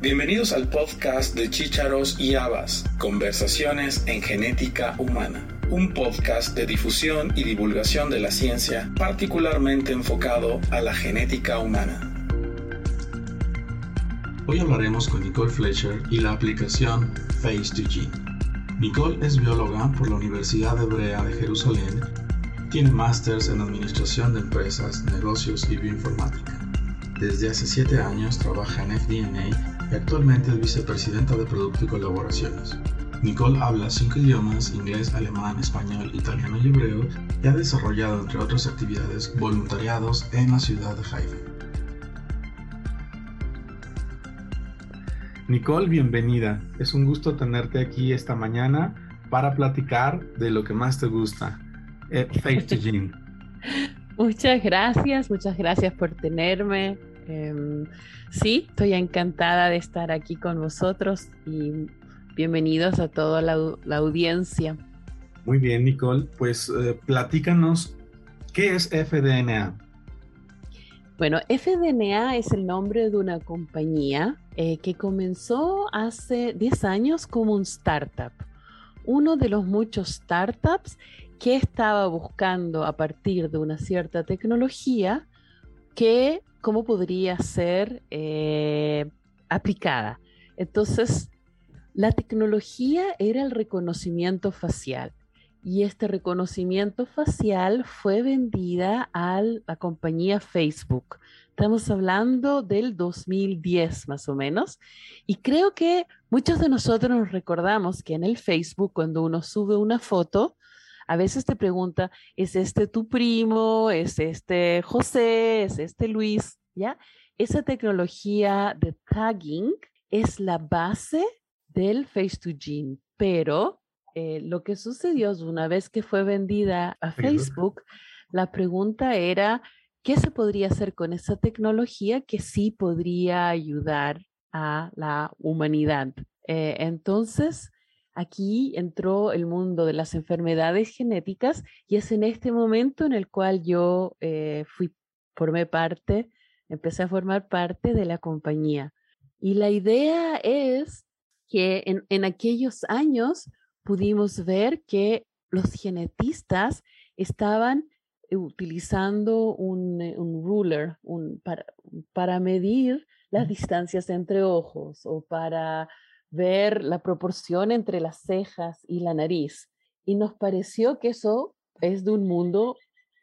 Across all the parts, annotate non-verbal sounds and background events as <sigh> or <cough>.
Bienvenidos al podcast de Chícharos y Habas, Conversaciones en Genética Humana, un podcast de difusión y divulgación de la ciencia particularmente enfocado a la genética humana. Hoy hablaremos con Nicole Fletcher y la aplicación Face2Gene. Nicole es bióloga por la Universidad Hebrea de Jerusalén, tiene másters en Administración de Empresas, Negocios y Bioinformática. Desde hace siete años trabaja en FDNA y actualmente es vicepresidenta de Producto y Colaboraciones. Nicole habla cinco idiomas, inglés, alemán, español, italiano y hebreo, y ha desarrollado, entre otras actividades, voluntariados en la ciudad de Haifa. Nicole, bienvenida. Es un gusto tenerte aquí esta mañana para platicar de lo que más te gusta, Face to Gene. Muchas gracias, muchas gracias por tenerme. Em, sí, estoy encantada de estar aquí con vosotros y bienvenidos a toda la, audiencia. Muy bien, Nicole. Pues eh, platícanos, ¿qué es FDNA? Bueno, FDNA es el nombre de una compañía eh, que comenzó hace 10 años como un startup. Uno de los muchos startups que estaba buscando a partir de una cierta tecnología que cómo podría ser eh, aplicada. Entonces, la tecnología era el reconocimiento facial y este reconocimiento facial fue vendida a la compañía Facebook. Estamos hablando del 2010 más o menos y creo que muchos de nosotros nos recordamos que en el Facebook cuando uno sube una foto, a veces te pregunta, ¿es este tu primo? ¿Es este José? ¿Es este Luis? ¿Ya? Esa tecnología de tagging es la base del Face2Gene, pero eh, lo que sucedió es una vez que fue vendida a Facebook, la pregunta era, ¿qué se podría hacer con esa tecnología que sí podría ayudar a la humanidad? Eh, entonces, aquí entró el mundo de las enfermedades genéticas y es en este momento en el cual yo eh, fui, formé parte, empecé a formar parte de la compañía. Y la idea es que en, aquellos años pudimos ver que los genetistas estaban utilizando un, eh, ruler para, para medir las distancias entre ojos o para ver la proporción entre las cejas y la nariz. Y nos pareció que eso es de un mundo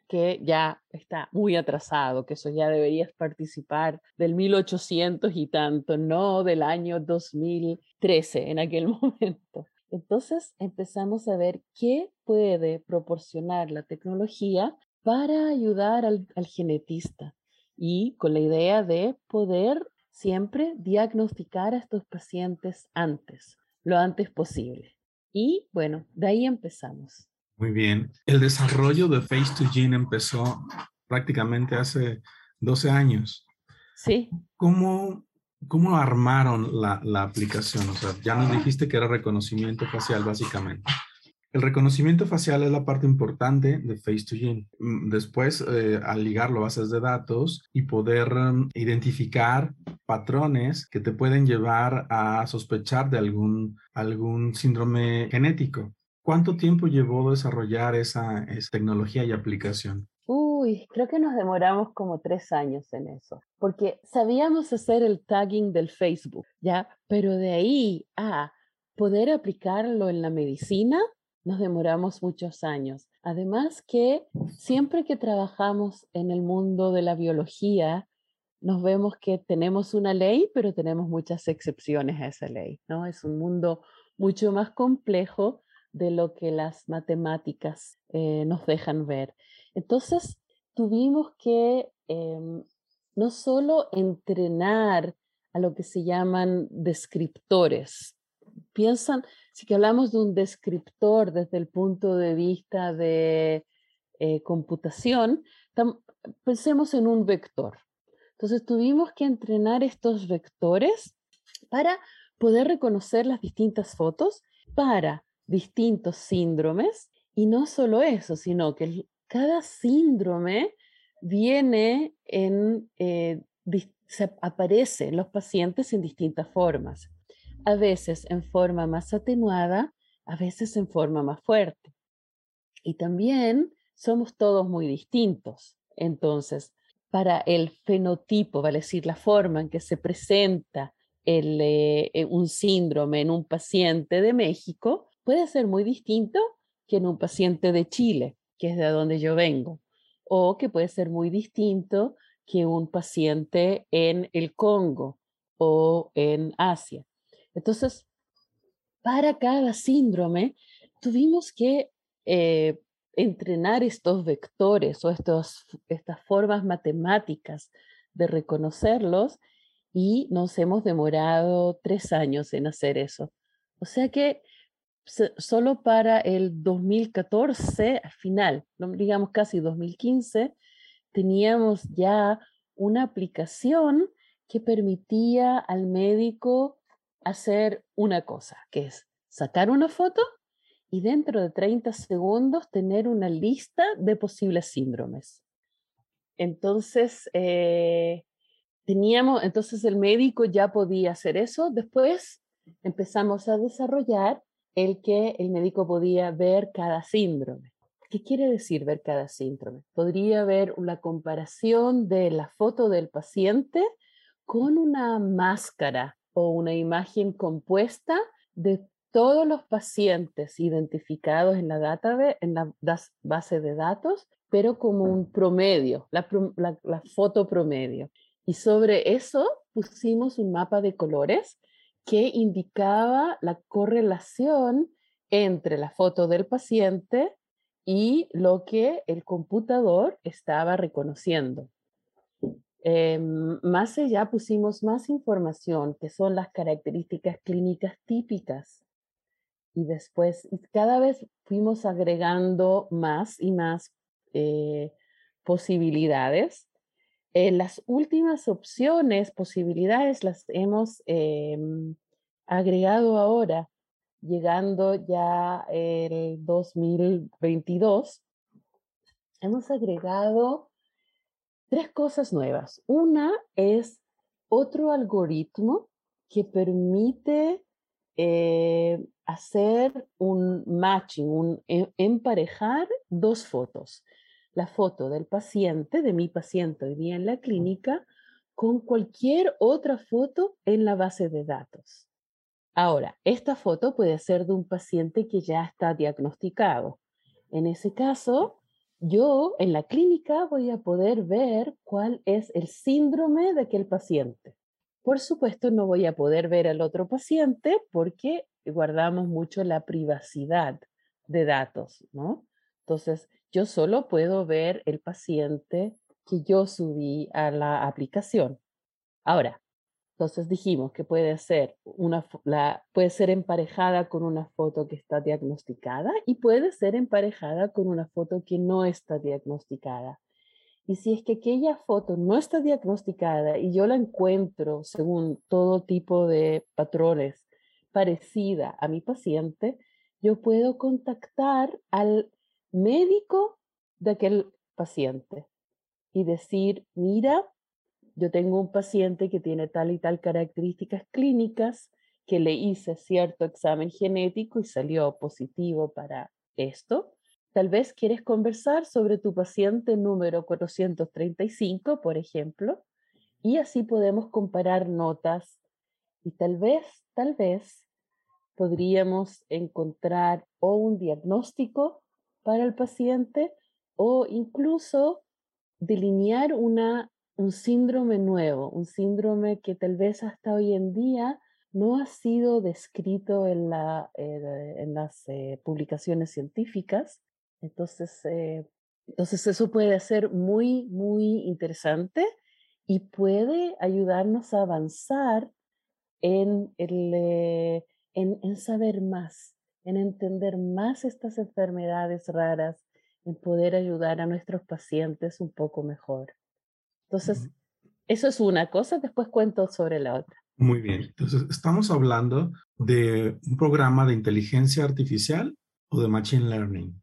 que ya está muy atrasado, que eso ya deberías participar del 1800 y tanto, no del año 2013 en aquel <laughs> momento. Entonces empezamos a ver qué puede proporcionar la tecnología para ayudar al, al genetista y con la idea de poder siempre diagnosticar a estos pacientes antes, lo antes posible. Y bueno, de ahí empezamos. Muy bien. El desarrollo de Face2Gene empezó prácticamente hace 12 años. Sí. ¿Cómo, cómo armaron la, la aplicación? O sea, ya nos dijiste que era reconocimiento facial básicamente. El reconocimiento facial es la parte importante de Face2Gene. Mm, después, eh, al ligarlo a bases de datos y poder mm, identificar patrones que te pueden llevar a sospechar de algún, algún síndrome genético. ¿Cuánto tiempo llevó desarrollar esa, esa, tecnología y aplicación? Uy, creo que nos demoramos como tres años en eso, porque sabíamos hacer el tagging del Facebook, ¿ya? Pero de ahí a poder aplicarlo en la medicina, nos demoramos muchos años. Además que siempre que trabajamos en el mundo de la biología, nos vemos que tenemos una ley, pero tenemos muchas excepciones a esa ley, ¿no? Es un mundo mucho más complejo de lo que las matemáticas eh, nos dejan ver. Entonces, tuvimos que em, no solo entrenar a lo que se llaman descriptores. Piensan, si hablamos de un descriptor desde el punto de vista de eh, computación, pensemos en un vector. Entonces tuvimos que entrenar estos vectores para poder reconocer las distintas fotos para distintos síndromes y no solo eso, sino que cada síndrome viene en, eh, se aparece en los pacientes en distintas formas, a veces en forma más atenuada, a veces en forma más fuerte. Y también somos todos muy distintos. Entonces, para el fenotipo, vale decir, la forma en que se presenta eh, eh, un síndrome en un paciente de México, puede ser muy distinto que en un paciente de Chile, que es de donde yo vengo, o que puede ser muy distinto que un paciente en el Congo o en Asia. Entonces, para cada síndrome, tuvimos que eh, entrenar estos vectores o estos, estas formas matemáticas de reconocerlos y nos hemos demorado tres años en hacer eso. O sea que solo para el 2014, al final, digamos casi 2015, teníamos ya una aplicación que permitía al médico hacer una cosa, que es sacar una foto y dentro de 30 segundos tener una lista de posibles síndromes. Entonces, eh, teníamos, entonces el médico ya podía hacer eso. Después empezamos a desarrollar el que el médico podía ver cada síndrome. ¿Qué quiere decir ver cada síndrome? Podría ver una comparación de la foto del paciente con una máscara o una imagen compuesta de todos los pacientes identificados en la, database, en la base de datos, pero como un promedio, la, la foto promedio. Y sobre eso pusimos un mapa de colores que indicaba la correlación entre la foto del paciente y lo que el computador estaba reconociendo. Em, más allá pusimos más información, que son las características clínicas típicas. Y después, cada vez fuimos agregando más y más eh, posibilidades eh, las últimas opciones, posibilidades, las hemos em, agregado ahora, llegando ya el 2022. Hemos agregado tres cosas nuevas. Una es otro algoritmo que permite eh, hacer un matching, un e, emparejar dos fotos la foto del paciente, de mi paciente hoy día en la clínica, con cualquier otra foto en la base de datos. Ahora, esta foto puede ser de un paciente que ya está diagnosticado. En ese caso, yo en la clínica voy a poder ver cuál es el síndrome de aquel paciente. Por supuesto, no voy a poder ver al otro paciente porque guardamos mucho la privacidad de datos, ¿no? Entonces, yo solo puedo ver el paciente que yo subí a la aplicación. Ahora, entonces dijimos que puede ser, una, puede ser emparejada con una foto que está diagnosticada y puede ser emparejada con una foto que no está diagnosticada. Y si es que aquella foto no está diagnosticada y yo la encuentro según todo tipo de patrones parecida a mi paciente, yo puedo contactar al médico de aquel paciente y decir, mira, yo tengo un paciente que tiene tal y tal características clínicas, que le hice cierto examen genético y salió positivo para esto. Tal vez quieres conversar sobre tu paciente número 435, por ejemplo, y así podemos comparar notas y tal vez, tal vez podríamos encontrar o un diagnóstico para el paciente o incluso delinear una, un síndrome nuevo, un síndrome que tal vez hasta hoy en día no ha sido descrito en, la, eh, en las eh, publicaciones científicas. Entonces, eh, entonces eso puede ser muy, muy interesante y puede ayudarnos a avanzar en, el, en, en saber más en entender más estas enfermedades raras, en poder ayudar a nuestros pacientes un poco mejor. Entonces, eso es una cosa, después cuento sobre la otra. Muy bien, entonces estamos hablando de un programa de inteligencia artificial o de machine learning.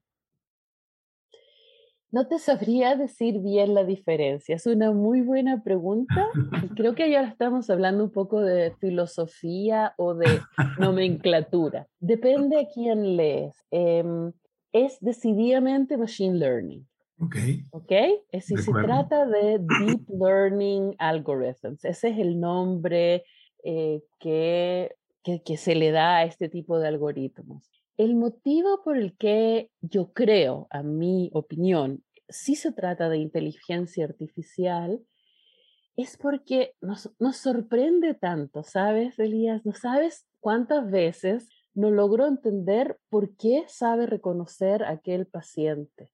No te sabría decir bien la diferencia. Es una muy buena pregunta. <laughs> creo que ya estamos hablando un poco de filosofía o de nomenclatura. Depende a quién lees. Em, es decididamente machine learning. Ok. Ok. Es si se trata de deep learning algorithms. Ese es el nombre eh, que, que, que se le da a este tipo de algoritmos. El motivo por el que yo creo, a mi opinión, sí se trata de inteligencia artificial, es porque nos, nos sorprende tanto, ¿sabes, Elías? No sabes cuántas veces no logró entender por qué sabe reconocer a aquel paciente.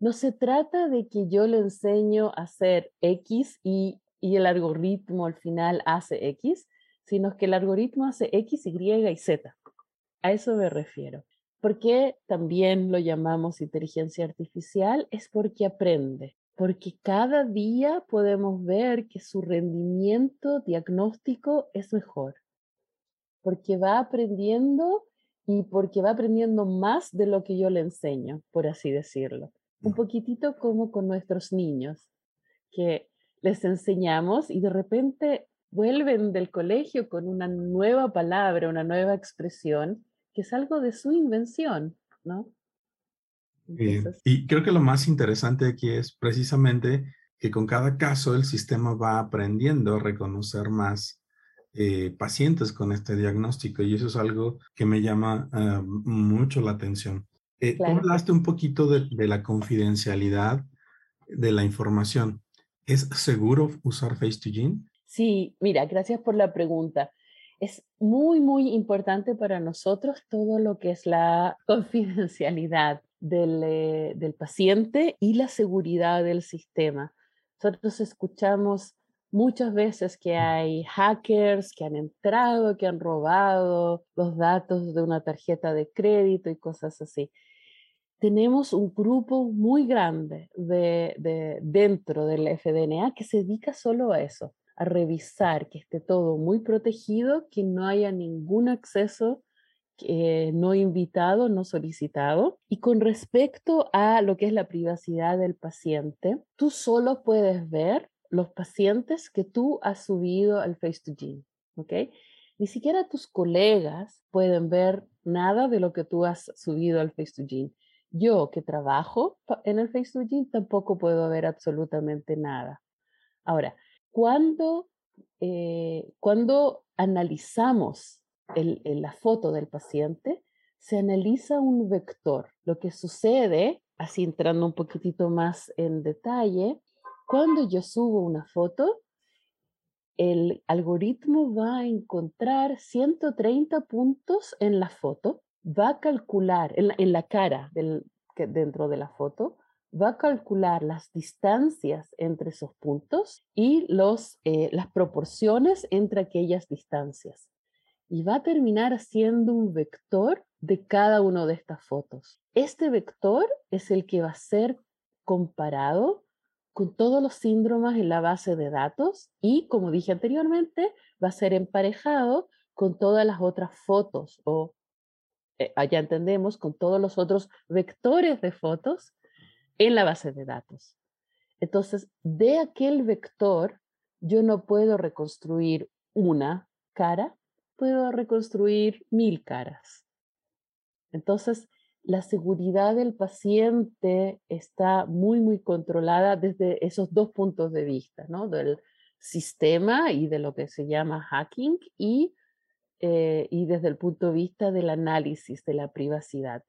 No se trata de que yo le enseño a hacer X y, y el algoritmo al final hace X, sino que el algoritmo hace X, Y y Z. A eso me refiero. ¿Por qué también lo llamamos inteligencia artificial? Es porque aprende, porque cada día podemos ver que su rendimiento diagnóstico es mejor, porque va aprendiendo y porque va aprendiendo más de lo que yo le enseño, por así decirlo. Un poquitito como con nuestros niños, que les enseñamos y de repente vuelven del colegio con una nueva palabra, una nueva expresión que es algo de su invención, ¿no? Y creo que lo más interesante aquí es precisamente que con cada caso el sistema va aprendiendo a reconocer más eh, pacientes con este diagnóstico y eso es algo que me llama ah, mucho la atención. Eh, Tú hablaste un poquito de, de, la confidencialidad de la información. ¿Es seguro usar Face2Gene? Sí, mira, gracias por la pregunta es muy, muy importante para nosotros todo lo que es la <laughs> confidencialidad del, eh, del, paciente y la seguridad del sistema. Nosotros escuchamos muchas veces que hay hackers que han entrado, que han robado los datos de una tarjeta de crédito y cosas así. Tenemos un grupo muy grande de, de, dentro del FDNA que se dedica solo a eso, a revisar que esté todo muy protegido, que no haya ningún acceso eh, no invitado, no solicitado. Y con respecto a lo que es la privacidad del paciente, tú solo puedes ver los pacientes que tú has subido al Face2Gene, ¿ok? Ni siquiera tus colegas pueden ver nada de lo que tú has subido al Face2Gene. Yo que trabajo en el Face2Gene tampoco puedo ver absolutamente nada. Ahora, cuando, eh, cuando analizamos la foto del paciente, se analiza un vector. Lo que sucede, así entrando un poquitito más en detalle, cuando yo subo una foto, el algoritmo va a encontrar 130 puntos en la foto, va a calcular en la, cara del, dentro de la foto, va a calcular las distancias entre esos puntos y los, eh, las proporciones entre aquellas distancias. Y va a terminar haciendo un vector de cada una de estas fotos. Este vector es el que va a ser comparado con todos los síndromes en la base de datos y, como dije anteriormente, va a ser emparejado con todas las otras fotos o, eh, ya entendemos, con todos los otros vectores de fotos en la base de datos. Entonces, de aquel vector, yo no puedo reconstruir una cara, puedo reconstruir mil caras. Entonces, la seguridad del paciente está muy, muy controlada desde esos dos puntos de vista, ¿no? Del sistema y de lo que se llama hacking y, eh, y desde el punto de vista del análisis de la privacidad.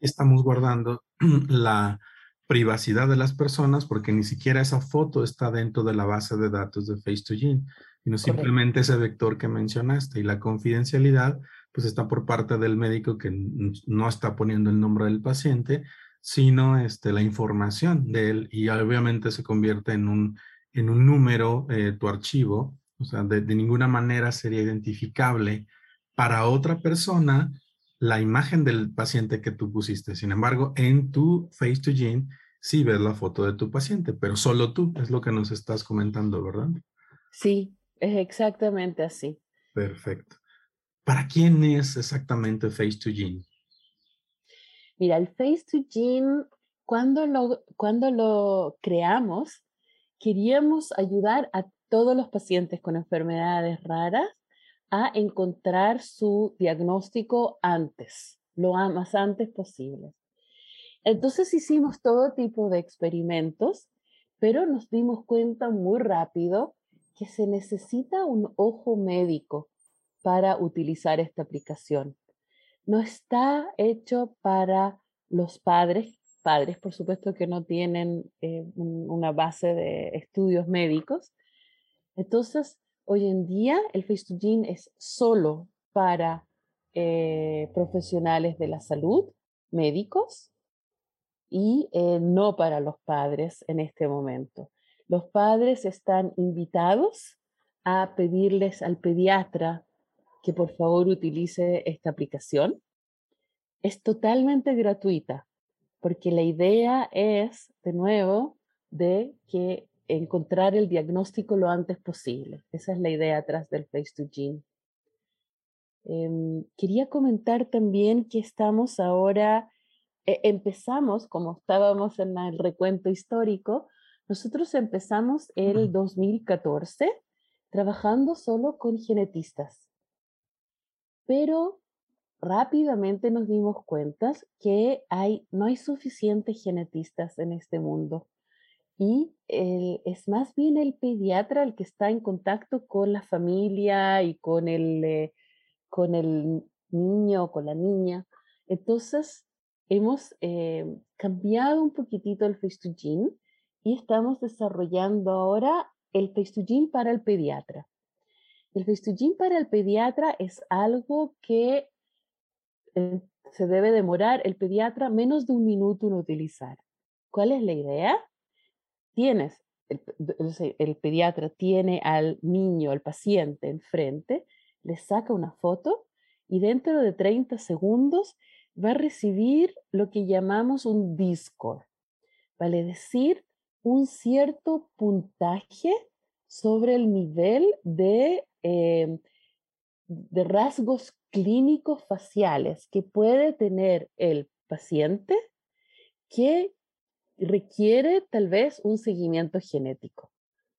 Estamos guardando <clears throat> la privacidad de las personas porque ni siquiera esa foto está dentro de la base de datos de Face2Gene, sino simplemente ese vector que mencionaste y la confidencialidad pues está por parte del médico que no está poniendo el nombre del paciente, sino este, la información de él y obviamente se convierte en un, en un número eh, tu archivo, o sea, de, de ninguna manera sería identificable para otra persona la imagen del paciente que tú pusiste. Sin embargo, en tu Face2Gene sí ves la foto de tu paciente, pero solo tú es lo que nos estás comentando, ¿verdad? Sí, es exactamente así. Perfecto. ¿Para quién es exactamente Face2Gene? Mira, el Face2Gene cuando lo, cuando lo creamos, queríamos ayudar a todos los pacientes con enfermedades raras a encontrar su diagnóstico antes, lo más antes posible. Entonces hicimos todo tipo de experimentos, pero nos dimos cuenta muy rápido que se necesita un ojo médico para utilizar esta aplicación. No está hecho para los padres, padres por supuesto que no tienen eh, una base de estudios médicos. Entonces, hoy en día el Face2Gene es solo para eh, profesionales de la salud, médicos, y eh, no para los padres en este momento. Los padres están invitados a pedirles al pediatra que por favor utilice esta aplicación. Es totalmente gratuita porque la idea es, de nuevo, de que encontrar el diagnóstico lo antes posible. Esa es la idea atrás del Face2Gene. Em, quería comentar también que estamos ahora e, empezamos, como estábamos en el recuento histórico, nosotros empezamos el 2014 trabajando solo con genetistas. Pero rápidamente nos dimos cuenta que hay, no hay suficientes genetistas en este mundo. Y es más bien el pediatra el que está en contacto con la familia y con el, eh, con el niño, con la niña. Entonces, hemos eh, cambiado un poquitito el Face2Gene y estamos desarrollando ahora el Face2Gene para el pediatra. El Face2Gene para el pediatra es algo que eh, se debe demorar el pediatra menos de un minuto en utilizar. ¿Cuál es la idea? Tienes, el, el pediatra tiene al niño, al paciente enfrente, le saca una foto y dentro de 30 segundos va a recibir lo que llamamos un discord, vale decir, un cierto puntaje sobre el nivel de, em, de rasgos clínicos faciales que puede tener el paciente que requiere tal vez un seguimiento genético.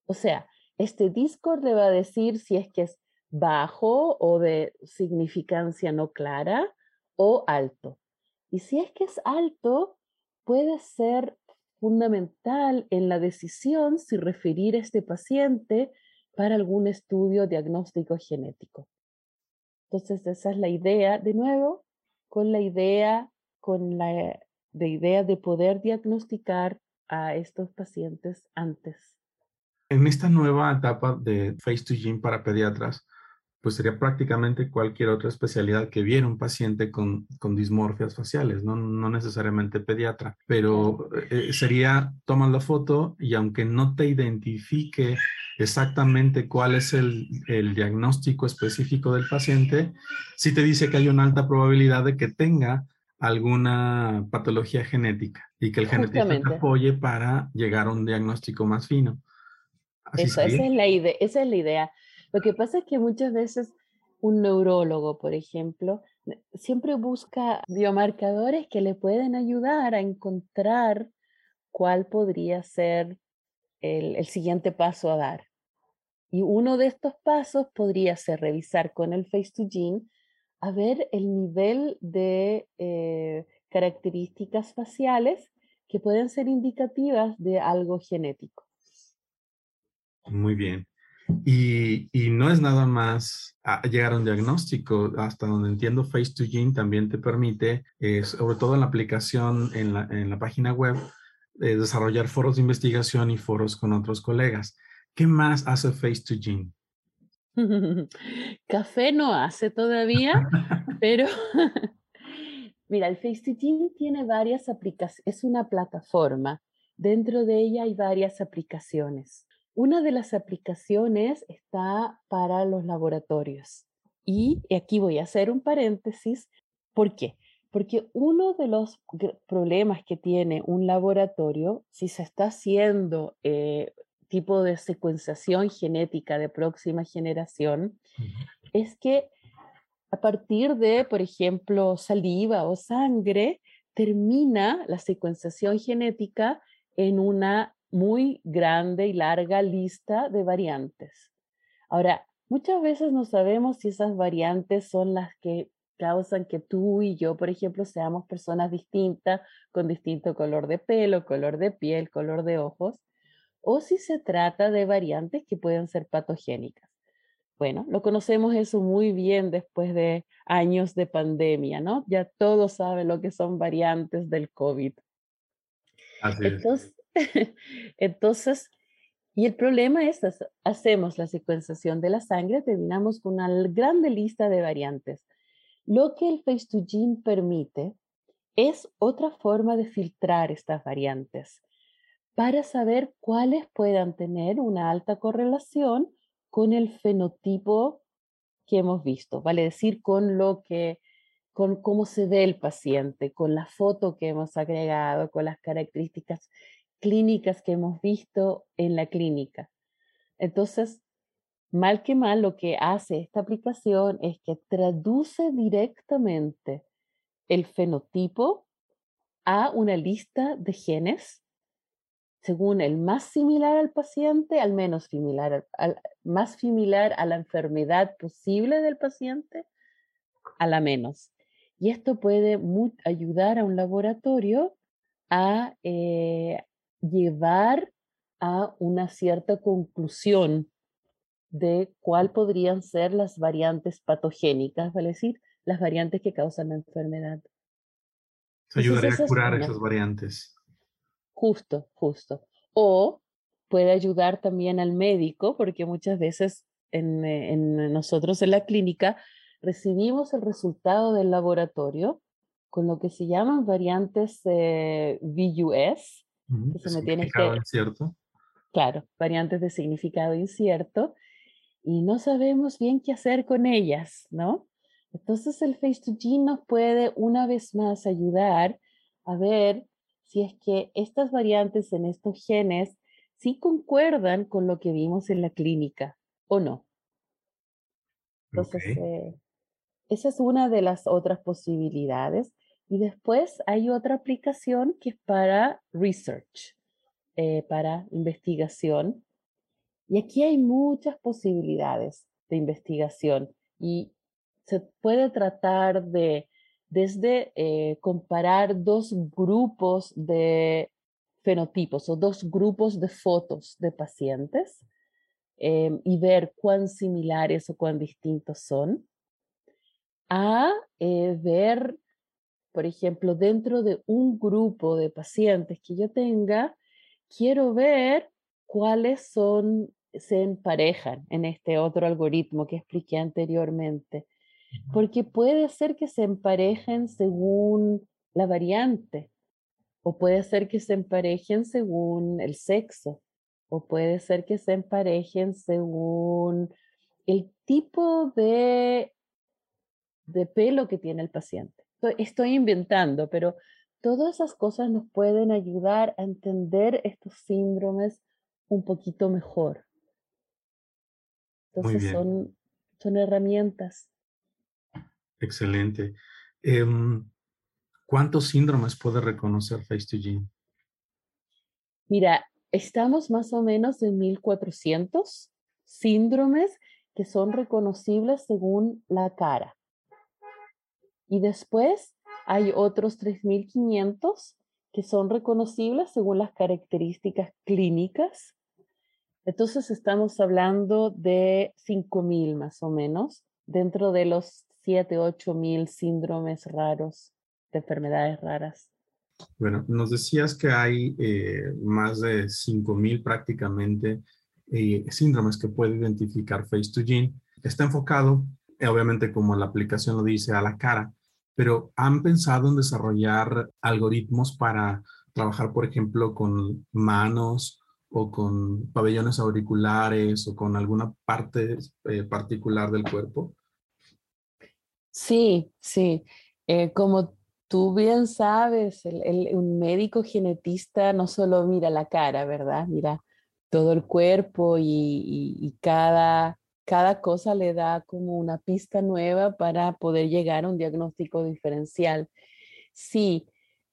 O sea, este Discord le va a decir si es que es bajo o de significancia no clara, o alto. Y si es que es alto, puede ser fundamental en la decisión si referir a este paciente para algún estudio diagnóstico genético. Entonces, esa es la idea, de nuevo, con la idea, con la de idea de poder diagnosticar a estos pacientes antes. En esta nueva etapa de Face to Gene para pediatras, pues sería prácticamente cualquier otra especialidad que viera un paciente con, con dismorfias faciales, ¿no? no necesariamente pediatra, pero eh, sería, tomas la foto y aunque no te identifique exactamente cuál es el, el, diagnóstico específico del paciente, sí te dice que hay una alta probabilidad de que tenga alguna patología genética y que el genetista te apoye para llegar a un diagnóstico más fino. esa, es la idea, esa es la idea. Lo que pasa es que muchas veces un neurólogo, por ejemplo, siempre busca biomarcadores que le pueden ayudar a encontrar cuál podría ser el, siguiente paso a dar. Y uno de estos pasos podría ser revisar con el Face2Gene a ver el nivel de eh, características faciales que pueden ser indicativas de algo genético. Muy bien. Y, no es nada más llegar a un diagnóstico, hasta donde entiendo Face2Gene también te permite, eh, sobre todo en la aplicación, en la, página web, eh, desarrollar foros de investigación y foros con otros colegas. ¿Qué más hace Face2Gene? <laughs> Café no hace todavía, <laughs> pero <laughs> mira, el Face2Gene tiene varias aplicaciones, es una plataforma. Dentro de ella hay varias aplicaciones. Una de las aplicaciones está para los laboratorios. Y aquí voy a hacer un paréntesis. ¿Por qué? Porque uno de los problemas que tiene un laboratorio, si se está haciendo eh, tipo de secuenciación genética de próxima generación, es que a partir de, por ejemplo, saliva o sangre, termina la secuenciación genética en una muy grande y larga lista de variantes. Ahora, muchas veces no sabemos si esas variantes son las que causan que tú y yo, por ejemplo, seamos personas distintas, con distinto color de pelo, color de piel, color de ojos, o si se trata de variantes que pueden ser patogénicas. Bueno, lo conocemos eso muy bien después de años de pandemia, ¿no? Ya todos saben lo que son variantes del COVID. Así entonces, <laughs> entonces, y el problema es, hacemos la secuenciación de la sangre, terminamos con una grande lista de variantes. Lo que el Face2Gene permite es otra forma de filtrar estas variantes para saber cuáles puedan tener una alta correlación con el fenotipo que hemos visto, vale decir, con lo que, con cómo se ve el paciente, con la foto que hemos agregado, con las características clínicas que hemos visto en la clínica. Entonces, Mal que mal, lo que hace esta aplicación es que traduce directamente el fenotipo a una lista de genes según el más similar al paciente, al menos similar, al, más similar a la enfermedad posible del paciente, a la menos. Y esto puede ayudar a un laboratorio a eh, llevar a una cierta conclusión de cuál podrían ser las variantes patogénicas, vale decir, las variantes que causan la enfermedad. ayudaría a curar esas variantes. Justo, justo. O puede ayudar también al médico, porque muchas veces en, eh, nosotros en la clínica recibimos el resultado del laboratorio con lo que se llaman variantes eh, VUS, que se me tiene que... incierto. Claro, variantes de significado incierto, y no sabemos bien qué hacer con ellas, ¿no? Entonces el Face2Gene nos puede una vez más ayudar a ver si es que estas variantes en estos genes sí concuerdan con lo que vimos en la clínica o no. Entonces, eh, esa es una de las otras posibilidades. Y después hay otra aplicación que es para research, eh, para investigación. Y aquí hay muchas posibilidades de investigación y se puede tratar de desde eh, comparar dos grupos de fenotipos o dos grupos de fotos de pacientes em, y ver cuán similares o cuán distintos son, a eh, ver, por ejemplo, dentro de un grupo de pacientes que yo tenga, quiero ver cuáles son se emparejan en este otro algoritmo que expliqué anteriormente, porque puede ser que se emparejen según la variante, o puede ser que se emparejen según el sexo, o puede ser que se emparejen según el tipo de, de pelo que tiene el paciente. Estoy inventando, pero todas esas cosas nos pueden ayudar a entender estos síndromes un poquito mejor. Entonces son, son herramientas. Excelente. Em, ¿Cuántos síndromes puede reconocer Face2Gene? Mira, estamos más o menos en 1400 síndromes que son reconocibles según la cara. Y después hay otros 3500 que son reconocibles según las características clínicas entonces estamos hablando de 5.000 más o menos, dentro de los 7, 8.000 síndromes raros, de enfermedades raras. Bueno, nos decías que hay eh, más de 5.000 prácticamente eh, síndromes que puede identificar Face2Gene. Está enfocado, eh, obviamente como la aplicación lo dice, a la cara, pero ¿han pensado en desarrollar algoritmos para trabajar, por ejemplo, con manos o con pabellones auriculares o con alguna parte particular del cuerpo? Sí, sí. Eh, como tú bien sabes, un médico genetista no solo mira la cara, ¿verdad? Mira todo el cuerpo y, cada, cada cosa le da como una pista nueva para poder llegar a un diagnóstico diferencial. Sí,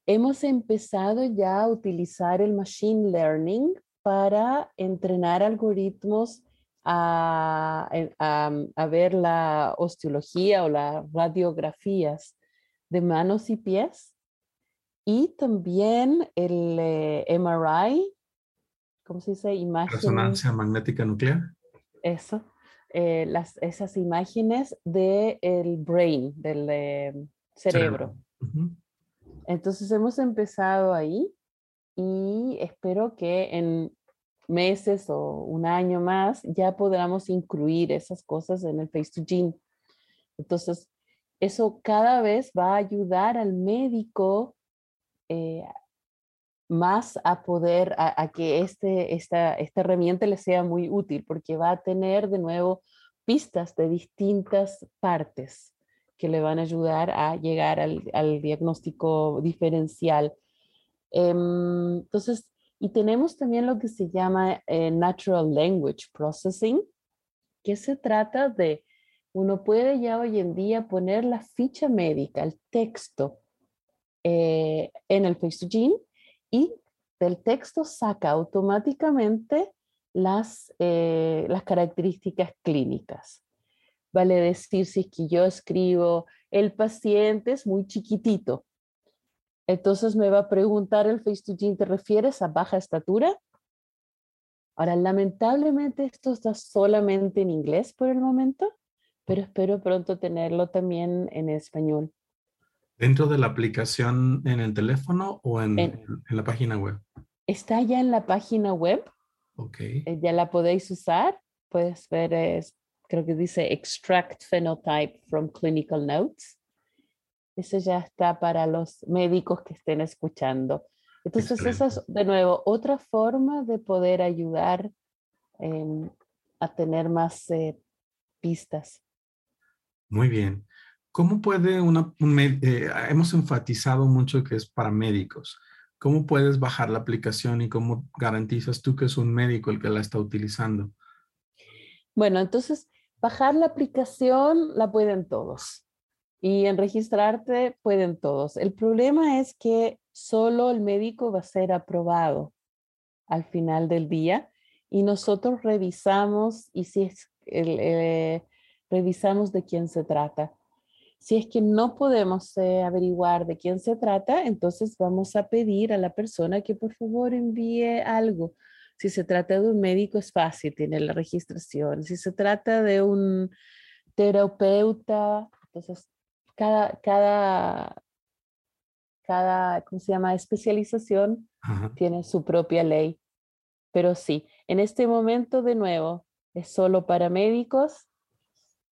hemos empezado ya a utilizar el machine learning para entrenar algoritmos a, a, ver la osteología o las radiografías de manos y pies y también el eh, MRI, ¿cómo se dice? Imagen, Resonancia magnética nuclear. Eso, eh, las, esas imágenes del el brain, del eh, cerebro. Entonces hemos empezado ahí y espero que en meses o un año más ya podamos incluir esas cosas en el Face to Gene. Entonces, eso cada vez va a ayudar al médico eh, más a poder, a, que este, esta, esta herramienta le sea muy útil, porque va a tener de nuevo pistas de distintas partes que le van a ayudar a llegar al, al diagnóstico diferencial. Em, entonces, y tenemos también lo que se llama eh, Natural Language Processing, que se trata de, uno puede ya hoy en día poner la ficha médica, el texto, eh, en el Face2Gene y del texto saca automáticamente las, eh, las características clínicas. Vale decir, si es que yo escribo, el paciente es muy chiquitito, entonces me va a preguntar el Face2Gene, ¿te refieres a baja estatura? Ahora, lamentablemente esto está solamente en inglés por el momento, pero espero pronto tenerlo también en español. ¿Dentro de la aplicación en el teléfono o en, la página web? Está ya en la página web. Ok. Eh, ya la podéis usar. Puedes ver, creo que dice Extract Phenotype from Clinical Notes. Eso ya está para los médicos que estén escuchando. Entonces, esa es de nuevo otra forma de poder ayudar em, a tener más eh, pistas. Muy bien. ¿Cómo puede una, un, eh, hemos enfatizado mucho que es para médicos. ¿Cómo puedes bajar la aplicación y cómo garantizas tú que es un médico el que la está utilizando? Bueno, entonces, bajar la aplicación la pueden todos y en registrarte pueden todos. El problema es que solo el médico va a ser aprobado al final del día y nosotros revisamos y si es, eh, revisamos de quién se trata. Si es que no podemos eh, averiguar de quién se trata, entonces vamos a pedir a la persona que por favor envíe algo. Si se trata de un médico es fácil, tiene la registración. Si se trata de un terapeuta, entonces cada, cada, cada, ¿cómo se llama? Especialización tiene su propia ley. Pero sí, en este momento de nuevo es solo para médicos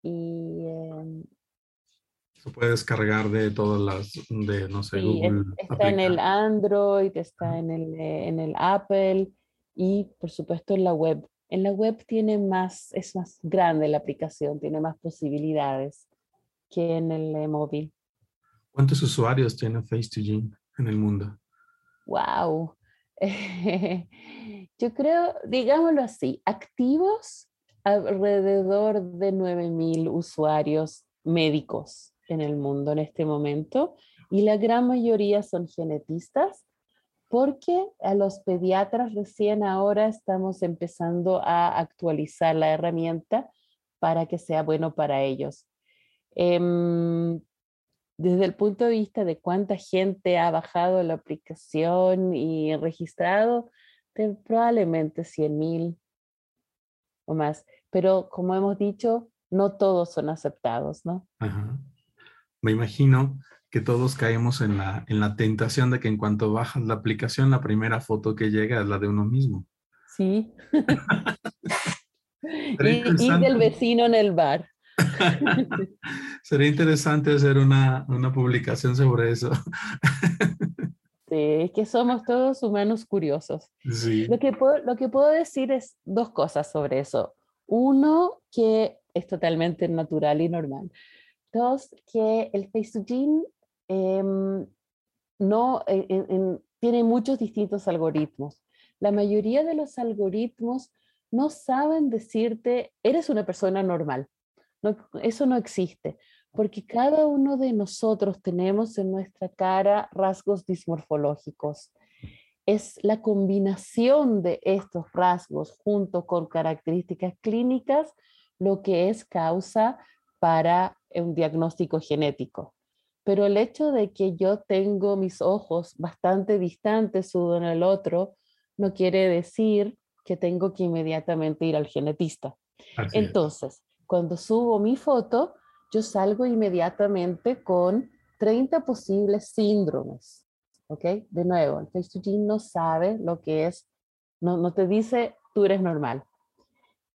y em, se puede descargar de todas las, de, no sé, Google. Está en el Android, está en el, eh, en el Apple y por supuesto en la web. En la web tiene más, es más grande la aplicación, tiene más posibilidades en el móvil. ¿Cuántos usuarios tiene Face2Gene en el mundo? Wow. <laughs> Yo creo, digámoslo así, activos alrededor de 9000 usuarios médicos en el mundo en este momento y la gran mayoría son genetistas porque a los pediatras recién ahora estamos empezando a actualizar la herramienta para que sea bueno para ellos. Em, desde el punto de vista de cuánta gente ha bajado la aplicación y registrado, probablemente 100 mil o más. Pero como hemos dicho, no todos son aceptados, ¿no? Ajá me imagino que todos caemos en la, en la tentación de que en cuanto bajas la aplicación, la primera foto que llega es la de uno mismo. Sí. <laughs> <laughs> y, del vecino en el bar. <laughs> Sería interesante hacer una, una publicación sobre eso. sí, es que somos todos humanos curiosos. Sí. Lo, que puedo, lo que puedo decir es dos cosas sobre eso. Uno, que es totalmente natural y normal. Dos, que el Face2Gene em, no, tiene muchos distintos algoritmos. La mayoría de los algoritmos no saben decirte, eres una persona normal. No, eso no existe, porque cada uno de nosotros tenemos en nuestra cara rasgos dismorfológicos. Es la combinación de estos rasgos junto con características clínicas lo que es causa para un diagnóstico genético. Pero el hecho de que yo tengo mis ojos bastante distantes uno en el otro no quiere decir que tengo que inmediatamente ir al genetista. Entonces, cuando subo mi foto, yo salgo inmediatamente con 30 posibles síndromes. ¿Ok? De nuevo, el Face2G no sabe lo que es, no, no te dice tú eres normal.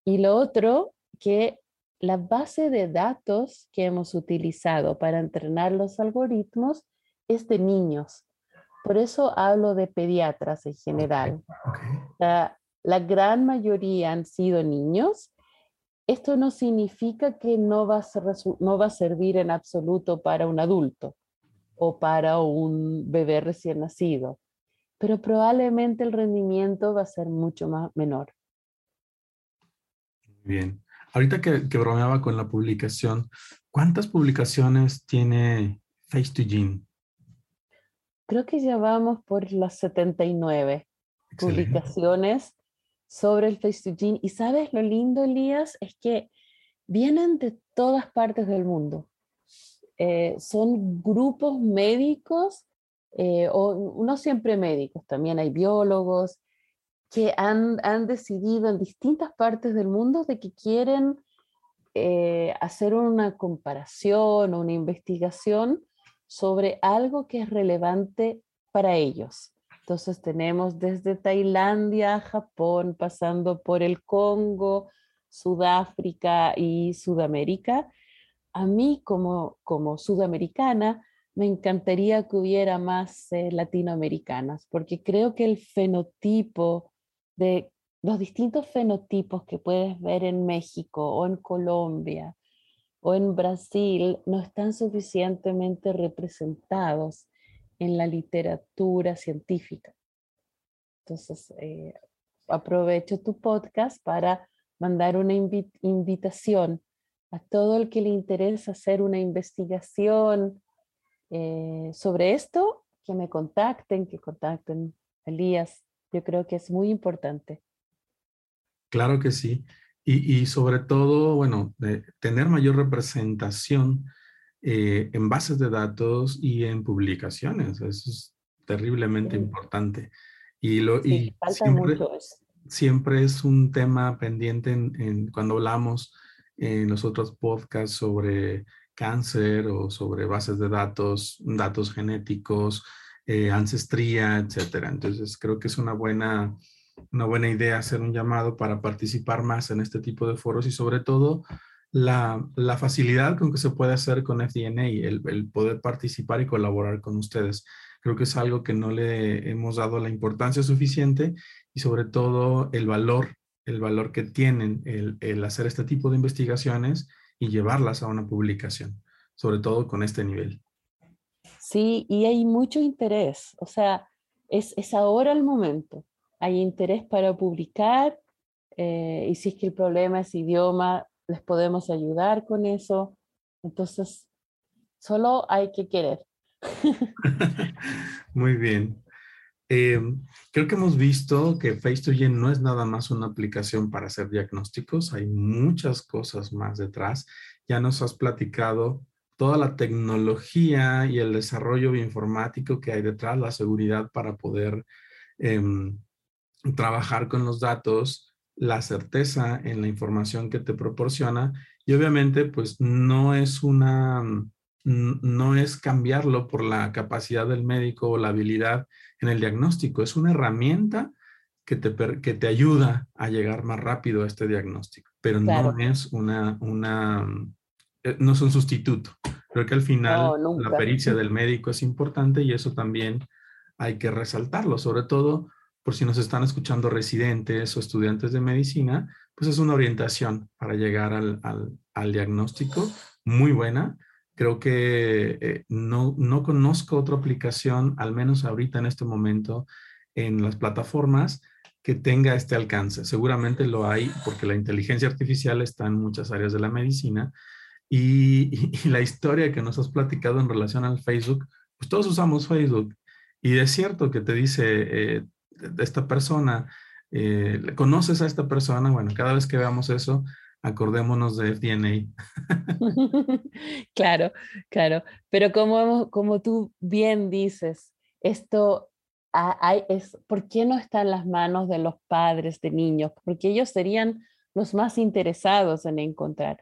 Y lo otro, que la base de datos que hemos utilizado para entrenar los algoritmos es de niños. Por eso hablo de pediatras en general. La, la, gran mayoría han sido niños. Esto no significa que no va, a no va a servir en absoluto para un adulto o para un bebé recién nacido, pero probablemente el rendimiento va a ser mucho más menor. Bien. Ahorita que, bromeaba con la publicación, ¿cuántas publicaciones tiene Face2Gene? Creo que ya vamos por las 79 publicaciones sobre el Face2Gene. Y sabes lo lindo, Elías, es que vienen de todas partes del mundo. Eh, son grupos médicos, eh, o no siempre médicos, también hay biólogos, que han, decidido en distintas partes del mundo de que quieren eh, hacer una comparación o una investigación sobre algo que es relevante para ellos. Entonces tenemos desde Tailandia, Japón, pasando por el Congo, Sudáfrica y Sudamérica. A mí como, como sudamericana me encantaría que hubiera más eh, latinoamericanas, porque creo que el fenotipo de los distintos fenotipos que puedes ver en México o en Colombia o en Brasil no están suficientemente representados en la literatura científica. Entonces, eh, aprovecho tu podcast para mandar una invitación a todo el que le interesa hacer una investigación eh, sobre esto, que me contacten, que contacten a Elías yo creo que es muy importante. Claro que sí. Y, sobre todo, bueno, tener mayor representación eh, en bases de datos y en publicaciones. Eso es terriblemente importante. Y, lo, y siempre, siempre, es un tema pendiente en, cuando hablamos en los otros podcasts sobre cáncer o sobre bases de datos, datos genéticos, eh, ancestría, etcétera. Entonces creo que es una buena, una buena idea hacer un llamado para participar más en este tipo de foros y sobre todo la, la facilidad con que se puede hacer con FDNA, el, el poder participar y colaborar con ustedes. Creo que es algo que no le hemos dado la importancia suficiente y sobre todo el valor, el valor que tienen el, el hacer este tipo de investigaciones y llevarlas a una publicación, sobre todo con este nivel. Sí, y hay mucho interés, o sea, es, ahora el momento. Hay interés para publicar eh, y si es que el problema es idioma, les podemos ayudar con eso. Entonces, solo hay que querer. <laughs> Muy bien. Em, creo que hemos visto que Face2Gen no es nada más una aplicación para hacer diagnósticos, hay muchas cosas más detrás. Ya nos has platicado toda la tecnología y el desarrollo bioinformático que hay detrás, la seguridad para poder em, trabajar con los datos, la certeza en la información que te proporciona y obviamente pues no es una, no es cambiarlo por la capacidad del médico o la habilidad en el diagnóstico, es una herramienta que te, que te ayuda a llegar más rápido a este diagnóstico, pero no es una, una, eh, no es un sustituto. Creo que al final la pericia del médico es importante y eso también hay que resaltarlo, sobre todo por si nos están escuchando residentes o estudiantes de medicina, pues es una orientación para llegar al, al, diagnóstico muy buena. Creo que eh, no, no conozco otra aplicación, al menos ahorita en este momento, en las plataformas que tenga este alcance. Seguramente lo hay porque la inteligencia artificial está en muchas áreas de la medicina, Y, la historia que nos has platicado en relación al Facebook, pues todos usamos Facebook. Y es cierto que te dice eh, esta persona, eh, ¿conoces a esta persona? Bueno, cada vez que veamos eso, acordémonos de FDNA. <laughs> claro, claro. Pero como, como tú bien dices, esto hay, es, ¿por qué no está en las manos de los padres de niños? Porque ellos serían los más interesados en encontrar.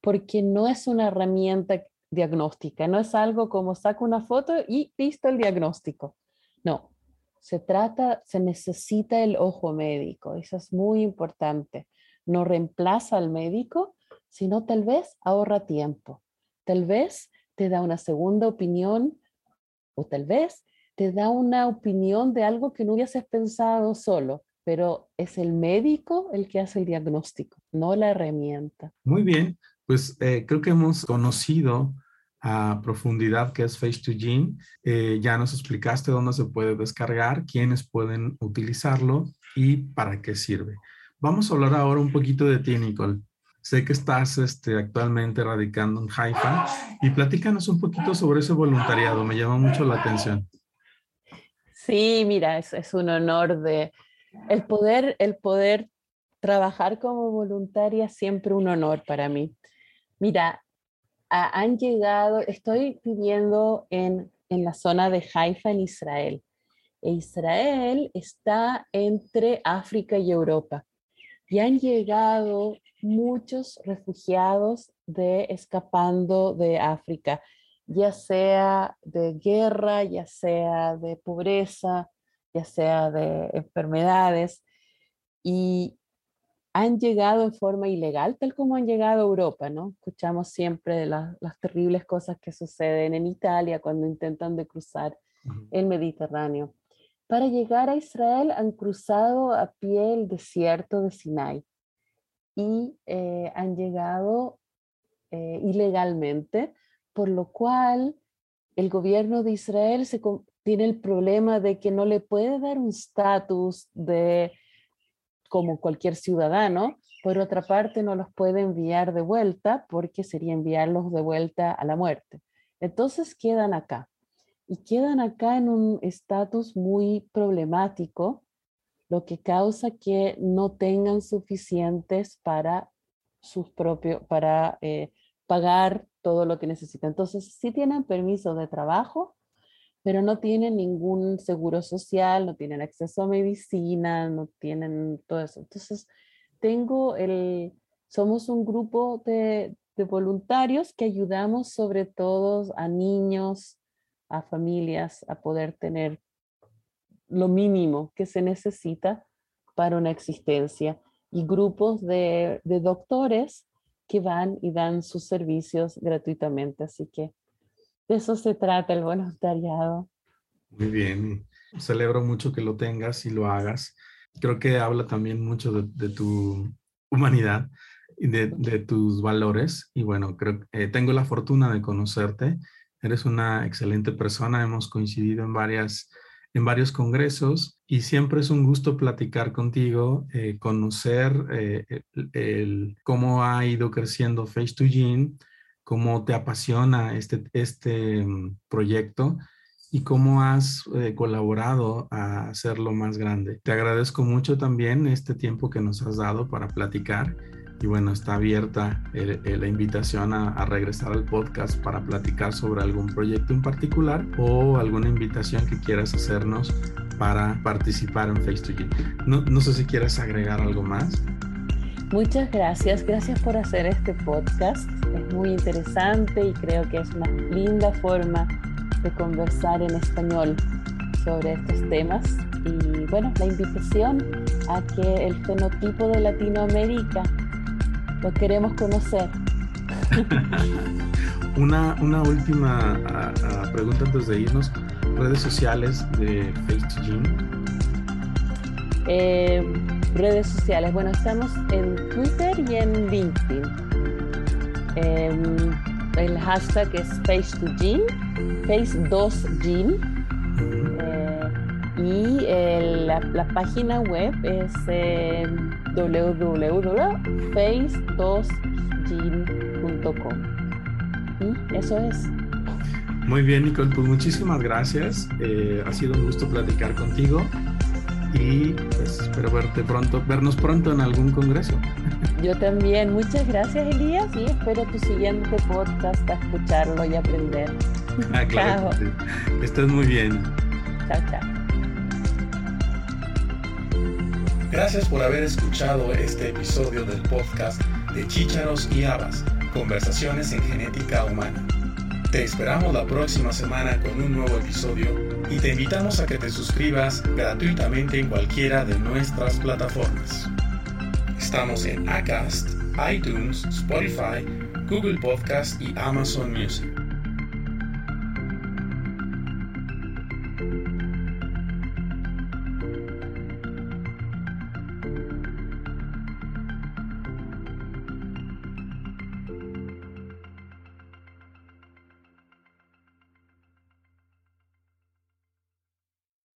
Porque no es una herramienta diagnóstica, no es algo como saco una foto y listo el diagnóstico. No, se trata, se necesita el ojo médico, eso es muy importante no reemplaza al médico, sino tal vez ahorra tiempo. Tal vez te da una segunda opinión o tal vez te da una opinión de algo que no hubieses pensado solo, pero es el médico el que hace el diagnóstico, no la herramienta. Muy bien, pues eh, creo que hemos conocido a profundidad qué es Face2Gene. Eh, ya nos explicaste dónde se puede descargar, quiénes pueden utilizarlo y para qué sirve. Vamos a hablar ahora un poquito de ti, Nicole. Sé que estás este, actualmente radicando en Haifa y platícanos un poquito sobre ese voluntariado. Me llama mucho la atención. Sí, mira, es, es un honor de el poder, el poder trabajar como voluntaria siempre un honor para mí. Mira, han llegado, estoy viviendo en, en la zona de Haifa, en Israel. E Israel está entre África y Europa y han llegado muchos refugiados de escapando de África, ya sea de guerra, ya sea de pobreza, ya sea de enfermedades, y han llegado en forma ilegal, tal como han llegado a Europa, ¿no? Escuchamos siempre de las terribles cosas que suceden en Italia cuando intentan de cruzar el Mediterráneo. Para llegar a Israel han cruzado a pie el desierto de Sinai y eh, han llegado eh, ilegalmente, por lo cual el gobierno de Israel se, tiene el problema de que no le puede dar un estatus de como cualquier ciudadano, por otra parte no los puede enviar de vuelta porque sería enviarlos de vuelta a la muerte. Entonces quedan acá y quedan acá en un estatus muy problemático, lo que causa que no tengan suficientes para sus propios, para eh, pagar todo lo que necesitan. Entonces, sí tienen permiso de trabajo, pero no tienen ningún seguro social, no tienen acceso a medicina, no tienen todo eso. Entonces, tengo el, somos un grupo de, de voluntarios que ayudamos sobre todo a niños, a familias a poder tener lo mínimo que se necesita para una existencia y grupos de, doctores que van y dan sus servicios gratuitamente. Así que eso se trata el voluntariado. Muy bien, celebro mucho que lo tengas y lo hagas. Creo que habla también mucho de, tu humanidad y de, tus valores. Y bueno, creo eh, tengo la fortuna de conocerte Eres una excelente persona, hemos coincidido en, varias, en varios congresos y siempre es un gusto platicar contigo, eh, conocer eh, cómo ha ido creciendo Face to Gene, cómo te apasiona este, este mm, proyecto y cómo has eh, colaborado a hacerlo más grande. Te agradezco mucho también este tiempo que nos has dado para platicar y bueno, está abierta la invitación a, regresar al podcast para platicar sobre algún proyecto en particular o alguna invitación que quieras hacernos para participar en Face to No, no sé si quieres agregar algo más. Muchas gracias, gracias por hacer este podcast. Es muy interesante y creo que es una linda forma de conversar en español sobre estos temas. Y bueno, la invitación a que el fenotipo de Latinoamérica lo queremos conocer. <laughs> una, una última pregunta antes de irnos. Redes sociales de Face2Gene. Eh, redes sociales. Bueno, estamos en Twitter y en LinkedIn. Em, el hashtag es Face2Gene, Face2Gene. Eh, y la, página web es em, www.face2gin.com. Eso es. Muy bien, Nicole, pues muchísimas gracias. Eh, ha sido un gusto platicar contigo y pues espero verte pronto, vernos pronto en algún congreso. Yo también, muchas gracias Elías y espero tu siguiente podcast a escucharlo y aprender. Ah, claro. chao. Estás muy bien. Chao, chao. Gracias por haber escuchado este episodio del podcast de Chícharos y Habas, Conversaciones en Genética Humana. Te esperamos la próxima semana con un nuevo episodio y te invitamos a que te suscribas gratuitamente en cualquiera de nuestras plataformas. Estamos en Acast, iTunes, Spotify, Google Podcast y Amazon Music.